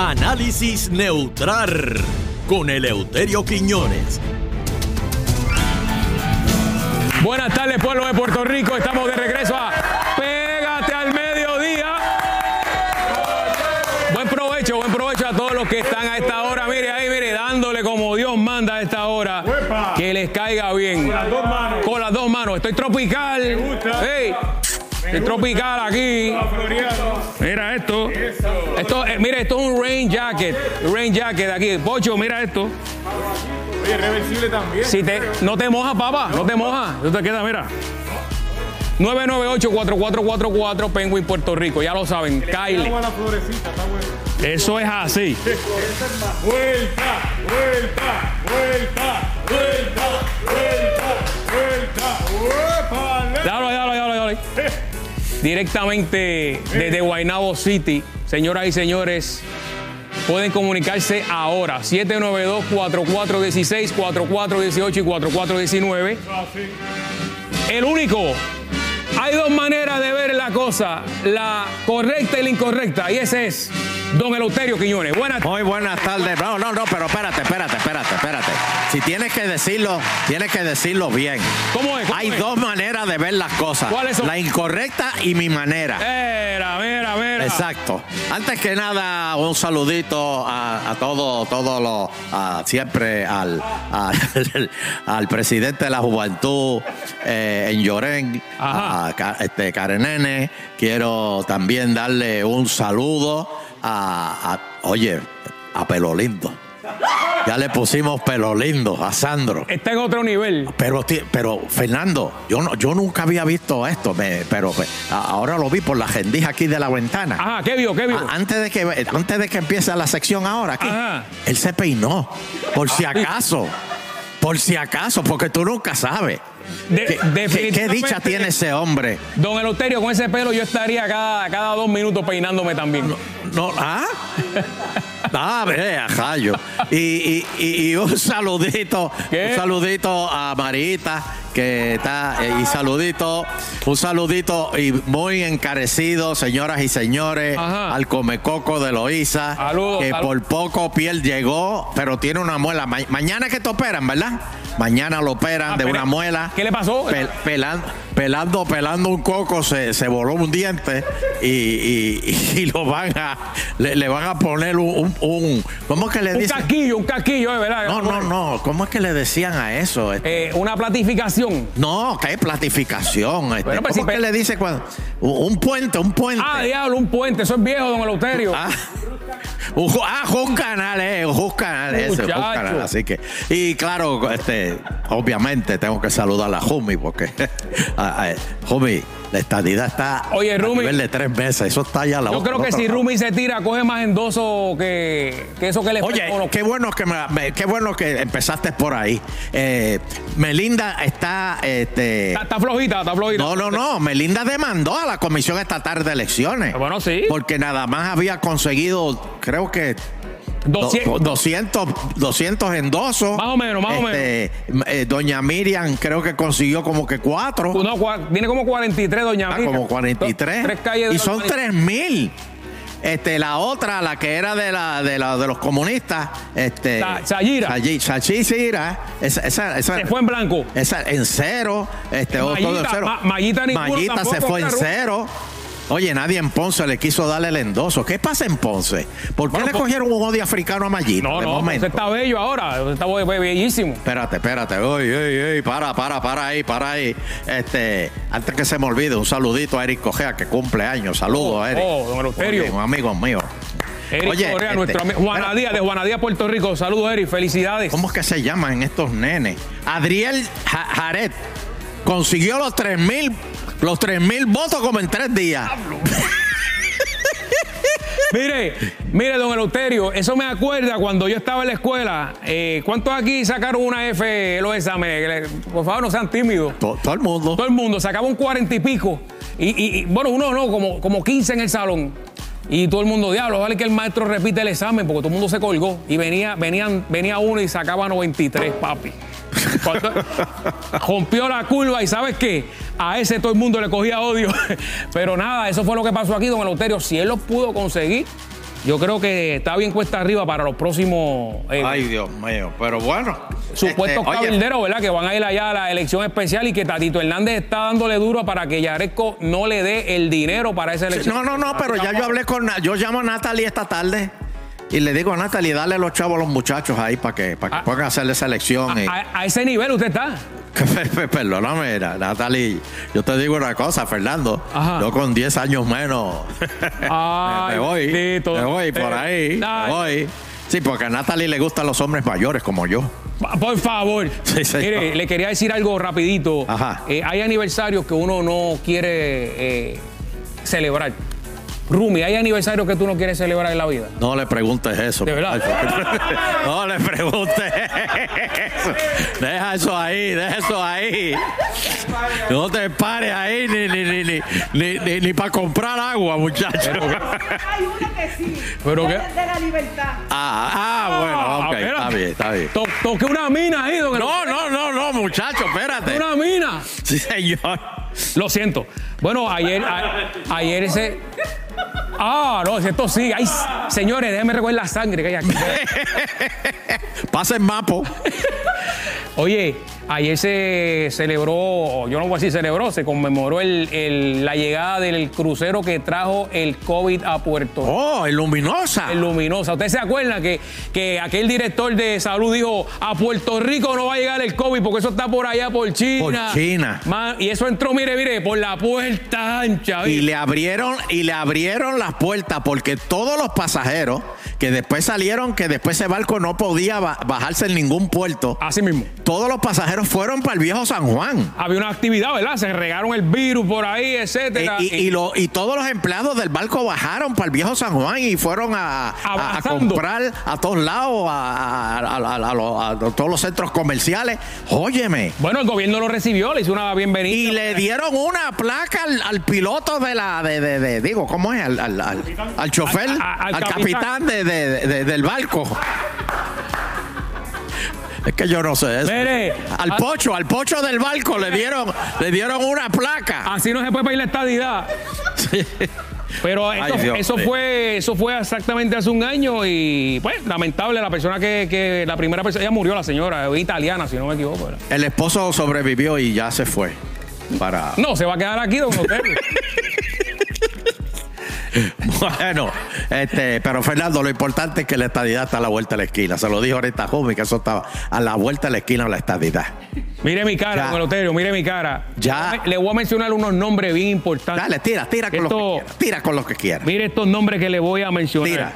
Análisis neutral con Eleuterio Quiñones. Buenas tardes, pueblo de Puerto Rico. Estamos de regreso a Pégate al Mediodía. Buen provecho, buen provecho a todos los que están a esta hora. Mire ahí, mire, dándole como Dios manda a esta hora. Que les caiga bien. Con las dos manos. Con las dos manos. Estoy tropical. Hey, estoy tropical aquí. Mira esto. Esto, eh, mire, esto es un rain jacket. Rain jacket aquí. Pocho, mira esto. Oye, reversible también. Si te, no te mojas, papá, no te mojas. Te quedas, mira. 998-4444 Penguin Puerto Rico, ya lo saben, Kyle. Eso es así. Vuelta, vuelta, vuelta, vuelta, vuelta, vuelta. Dale, dale, dale, dale. Directamente desde Guaynabo City, señoras y señores, pueden comunicarse ahora. 792-4416, 4418 y 4419. Así. El único. Hay dos maneras de ver la cosa, la correcta y la incorrecta, y ese es Don Eleuterio Quiñones. Buenas Muy buenas tardes. No, no, no, pero espérate, espérate, espérate, espérate. Si tienes que decirlo, tienes que decirlo bien. ¿Cómo es? ¿Cómo Hay es? dos maneras de ver las cosas. ¿Cuáles son? La incorrecta y mi manera. Mira, mira, mira. Exacto. Antes que nada, un saludito a, a todo, todo lo, a- siempre al, al, al presidente de la juventud eh, en Llorén, a, este, Karen Nene. Quiero también darle un saludo a, a- oye, a Pelo Lindo. Ya le pusimos Pelo Lindo a Sandro. Está en otro nivel. Pero, pero Fernando, yo no, yo nunca había visto esto, me- pero pues, ahora lo vi por la gendija aquí de la ventana. Ajá, ¿qué vio? ¿Qué vio? A- Antes de que antes de que empiece la sección ahora aquí, Ajá. él se peinó, por si Ah, acaso, por si acaso, porque tú nunca sabes. De- ¿Qué, qué- qué dicha tiene ese hombre? Don Eleuterio, con ese pelo yo estaría cada, cada dos minutos peinándome también. No, ¿ah? Ah, ve, a rayo. Y, y- y- y un saludito, ¿Qué? un saludito a Marita, que está, eh, y saludito, un saludito y muy encarecido, señoras y señores, Ajá. al Comecoco de Loíza, Saludos, que por poco piel llegó, pero tiene una muela. Ma- mañana que te operan, ¿verdad? Mañana lo operan Ah, de una muela. ¿Qué le pasó? Pel- pelando, pelando, pelando un coco, se, se voló un diente y, y- y lo van a, le, le van a poner un, un, un- ¿cómo es que le Un dicen? casquillo, un casquillo, ¿eh? ¿verdad? No, no, no, ¿cómo es que le decían a eso? Este, Eh, una platificación. no, que es platificación. este, Bueno, pues ¿Cómo es que le dice cuando? Un, un puente, un puente. Ah, diablo, un puente. Eso es viejo, don Eleuterio. Ah, un, ah, un canal, eh, un canal, ese, un canal, así que, y claro, este, obviamente tengo que saludar a Jumi, porque, a- a- Jumi, la estadidad está Oye, a Rumi. nivel de tres meses, eso está ya la Yo creo que si lado. Rumi se tira, coge más endoso que, que eso que le Oye, qué bueno que me- me- qué bueno que empezaste por ahí. Eh, Melinda está, este, Está, está flojita, está flojita. No, no, no. Melinda demandó a la Comisión Estatal de Elecciones. Bueno, sí. Porque nada más había conseguido, creo que. do- 200. 200, 200 endosos. Más o menos, más o Este, eh, doña Miriam creo que consiguió como que cuatro. No, tiene como 43, doña Ah, Miriam. como 43. Tres calles y son organización. 3 mil. Este, la otra, la que era de la de, la, de los comunistas, este. Sa- Sayira. Sayi- Sachira, esa, esa, esa- Se fue en blanco. esa en cero, este Mayita, en cero. Ma- Mayita Mayita se fue en cero. Oye, nadie en Ponce le quiso darle el endoso. ¿Qué pasa en Ponce? ¿Por qué Bueno, le pues- cogieron un odio africano a Mayita? No, de no, momento? está bello ahora. Usted está be- be- bellísimo. Espérate, espérate. Uy, uy, uy, para, para, para ahí, para ahí. Este, antes que se me olvide, un saludito a Eric Cogea, que cumple años. Saludos, Oh, Eric. oh, don Eleuterio. Oye, Un amigo mío. Eric Oye, Correa, este, nuestro amigo. Juana Díaz, de Juana Díaz, Puerto Rico. Saludos, Eric. Felicidades. ¿Cómo es que se llaman estos nenes? Adriel Ja- Jaret consiguió los 3 mil los 3000 votos como en tres días. Mire, mire, don Eleuterio, eso me acuerda cuando yo estaba en la escuela. Eh, ¿Cuántos aquí sacaron una F los exámenes? Por favor, no sean tímidos. To- Todo el mundo. Todo el mundo sacaba un cuarenta y pico. Y, y- y, bueno, uno no, como, como 15 en el salón. Y todo el mundo, diablo, vale que el maestro repite el examen porque todo el mundo se colgó. Y venía, venían, venía uno y sacaba 93, papi. Cuando- rompió la curva y ¿sabes qué? A ese todo el mundo le cogía odio. Pero nada, eso fue lo que pasó aquí, don Eleuterio. Si él lo pudo conseguir, Yo creo que está bien cuesta arriba para los próximos eh, Ay, Dios mío. Pero bueno. supuestos este, cabilderos, ¿verdad? Que van a ir allá a la elección especial y que Tatito Hernández está dándole duro para que Yaresco no le dé el dinero para esa elección. No, no, no, pero ya yo hablé con. Yo llamo a Natalie esta tarde y le digo a Natalie, dale los chavos a los muchachos ahí para que, para que Ah. puedan hacerle esa elección. y- A, a ese nivel usted está. Perdóname, Natalie, yo te digo una cosa, Fernando. Ajá. Yo con 10 años menos Ay, me, me voy. Me voy por Eh, ahí. Me voy. Sí, porque a Natalie le gustan los hombres mayores como yo. Pa- Por favor. Sí. Mire, le quería decir algo rapidito. Ajá. Eh, hay aniversarios que uno no quiere eh, celebrar. Rumi, ¿hay aniversarios que tú no quieres celebrar en la vida? No le preguntes eso. ¿De verdad? No le preguntes eso. Deja eso ahí, deja eso ahí. No te pares ahí ni, ni, ni, ni, ni, ni, ni para comprar agua, muchacho. Hay uno que sí. ¿Pero qué? de la libertad. Ah, ah, bueno, ok, espérate. está bien, está bien. To- toqué una mina ahí, don No, no, no, no, muchacho, espérate. Una mina. Sí, señor. Lo siento. Bueno, ayer, a- ayer ese. Ah, no, esto sí. Ay, señores, déjenme recoger la sangre que hay aquí. Pasen mapo. Oye, ayer se celebró, yo no voy a decir celebró, se conmemoró el- el- la llegada del crucero que trajo el COVID a Puerto Rico. Oh, el luminosa. El Luminosa. ¿Usted se acuerda que, que aquel director de salud dijo a Puerto Rico no va a llegar el COVID porque eso está por allá por China? Por China. Y eso entró, mire, mire, por la puerta ancha. Y le abrieron y le abrieron las puertas porque todos los pasajeros que después salieron que después ese barco no podía ba- bajarse en ningún puerto. Así mismo. Todos los pasajeros fueron para el viejo San Juan. Había una actividad, ¿verdad? Se regaron el virus por ahí, etcétera. Y, y- y lo- y todos los empleados del barco bajaron para el viejo San Juan y fueron a, a- comprar a todos lados, a, a- a- a- a los- a todos los centros comerciales. Óyeme. Bueno, el gobierno lo recibió, le hizo una bienvenida. Y le dieron una placa al, al piloto de la, de, de- de- digo, ¿cómo es? Al, al, al- al chofer, Al- capitán, capitán. de- del barco. Es que yo no sé eso. Mire, al pocho, al pocho del barco le dieron, le dieron una placa. Así no se puede pedir la estadidad. Pero esto- Ay, Dios eso mío. fue eso fue exactamente hace un año y pues lamentable la persona que, que la primera persona ella murió la señora es italiana si no me equivoco ¿verdad? El esposo sobrevivió y ya se fue. Para. no se va a quedar aquí don Euterio. Bueno, este, pero Fernando, lo importante es que la estadidad está a la vuelta de la esquina. Se lo dijo ahorita Jumi, que eso estaba a la vuelta de la esquina la estadidad. mire mi cara Ya. mire mi cara Ya. le voy a mencionar unos nombres bien importantes Dale, tira, tira con Esto- lo que quieras. Tira con lo que quieras. mire estos nombres que le voy a mencionar Tira.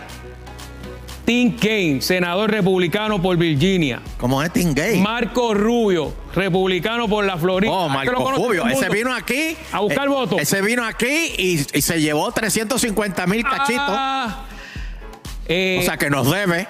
Tim Kaine senador republicano por Virginia ¿Cómo es Tim Gay? Marco Rubio republicano por la Florida Oh, lo Marco Rubio. Ese vino aquí. A buscar eh, votos. Ese vino aquí y, y se llevó 350 mil cachitos. Ah, eh, o sea que nos debe.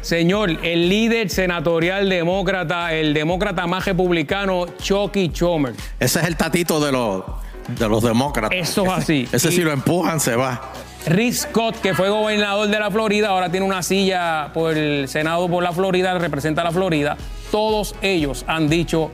Señor, el líder senatorial demócrata, el demócrata más republicano, Chucky Chomer. Ese es el tatito de los, de los demócratas. Eso es así. Ese Y- si lo empujan se va. Rick Scott, que fue gobernador de la Florida, ahora tiene una silla por el Senado por la Florida, representa a la Florida. Todos ellos han dicho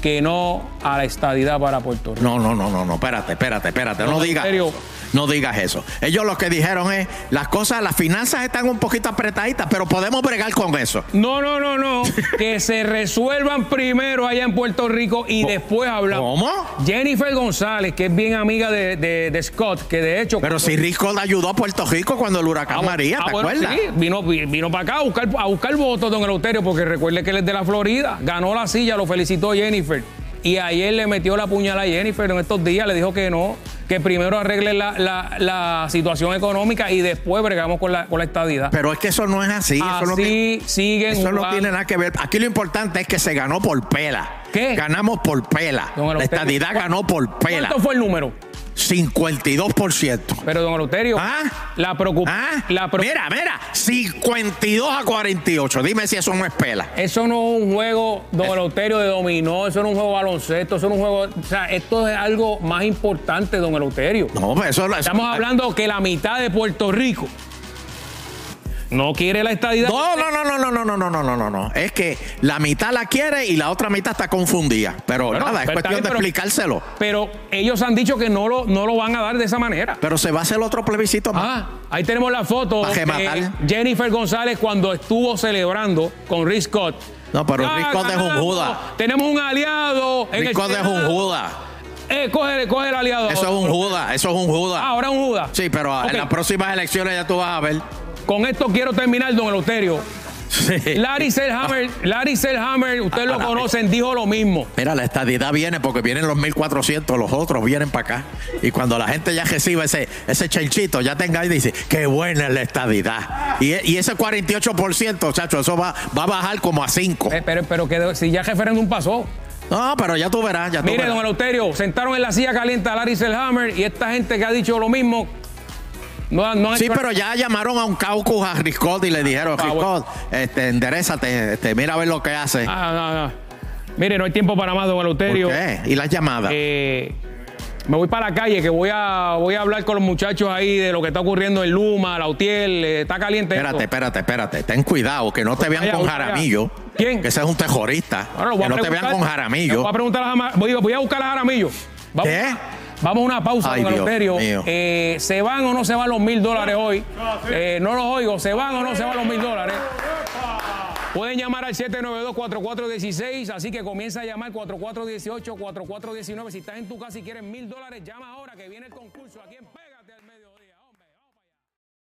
que no a la estadidad para Puerto Rico. No, no, no, no, no, espérate, espérate, espérate. No, digas. serio. No digas eso. Ellos lo que dijeron es, las cosas, las finanzas están un poquito apretaditas, pero podemos bregar con eso. No, no, no, no. que se resuelvan primero allá en Puerto Rico y después hablamos. ¿Cómo? Jennifer González, que es bien amiga de, de- de Scott, que de hecho. Pero si Rico le ayudó a Puerto Rico cuando el huracán Ah, María, ah, ¿te bueno, acuerdas? sí, vino, vino para acá a buscar, a buscar votos, don Eleuterio, porque recuerde que él es de la Florida. Ganó la silla, lo felicitó Jennifer. Y ayer le metió la puñalada a Jennifer en estos días, le dijo que no, que primero arregle la, la- la situación económica y después bregamos con la, con la estadidad. Pero es que eso no es así. eso no tiene- Así siguen Eso no tiene nada que ver. Aquí lo importante es que se ganó por pela. ¿Qué? Ganamos por pela. Don La estadidad ganó por pela. ¿Cuánto fue el número? 52%. Pero, don Eleuterio, ¿Ah? la preocupación. ¿Ah? Mira, mira, 52 a 48. Dime si eso no es pela. Eso no es un juego, don Eleuterio, de dominó, eso no es un juego de baloncesto, eso no es un juego. O sea, esto es algo más importante, don Eleuterio. No, pues eso, eso- Estamos hablando que la mitad de Puerto Rico no quiere la estadidad. No, no, no, no, no, no, no, no, no, no, no, no. Es que la mitad la quiere y la otra mitad está confundida. Pero Bueno, nada, es pero cuestión bien, de pero- explicárselo. Pero ellos han dicho que no lo, no lo van a dar de esa manera. Pero se va a hacer otro plebiscito más. Ah, ahí tenemos la foto de. Jennifer González cuando estuvo celebrando con Rick Scott. No, pero Rick Scott es un Judas. Tenemos un aliado. Rick Scott es un Senado. Eh, coge, coge el aliado. Eso es un Judas, eso es un Judas. Ah, ahora un Judas. Sí, pero en las próximas elecciones ya tú vas a ver. Con esto quiero terminar, don Eleuterio. Sí. Larry Selhammer, Larry Selhammer, ustedes lo conocen, dijo lo mismo. Mira, la estadidad viene porque vienen los 1400, los otros vienen para acá. Y cuando la gente ya reciba ese, ese chenchito, ya tenga y dice, qué buena es la estadidad. Y, y ese 48%, chacho, eso va, va a bajar como a 5. Eh, pero, pero que si ya referéndum pasó. No, pero ya tú verás, ya tú Mire, verás. don Eleuterio, sentaron en la silla caliente a Larry Selhammer y esta gente que ha dicho lo mismo. No, no Sí, hecho- pero ya llamaron a un caucus a Riscott y le dijeron, Ah, bueno. Riscott, este, enderezate, este, mira a ver lo que hace. Ah, no, no. Mire, no hay tiempo para más, don ¿Por Eleuterio. qué? ¿Y las llamadas? Eh, me voy para la calle, que voy a, voy a hablar con los muchachos ahí de lo que está ocurriendo en Luma, Lautiel. eh, está caliente. esto. Espérate, espérate, espérate. Ten cuidado, que no te vean Vaya, con allá. ¿Quién? Que ese es un terrorista. Ahora lo voy que a no te vean con Jaramillo. Voy a preguntar a voy, voy a buscar a Jaramillo. Vamos, ¿Qué? Vamos a una pausa, Ay, don. Eh, ¿Se van o no se van los mil dólares hoy? Eh, no los oigo. ¿Se van o no se van los mil dólares? Pueden llamar al 792-4416, así que comienza a llamar 4418, 4419. Si estás en tu casa y quieres mil dólares, llama ahora que viene el concurso aquí en P.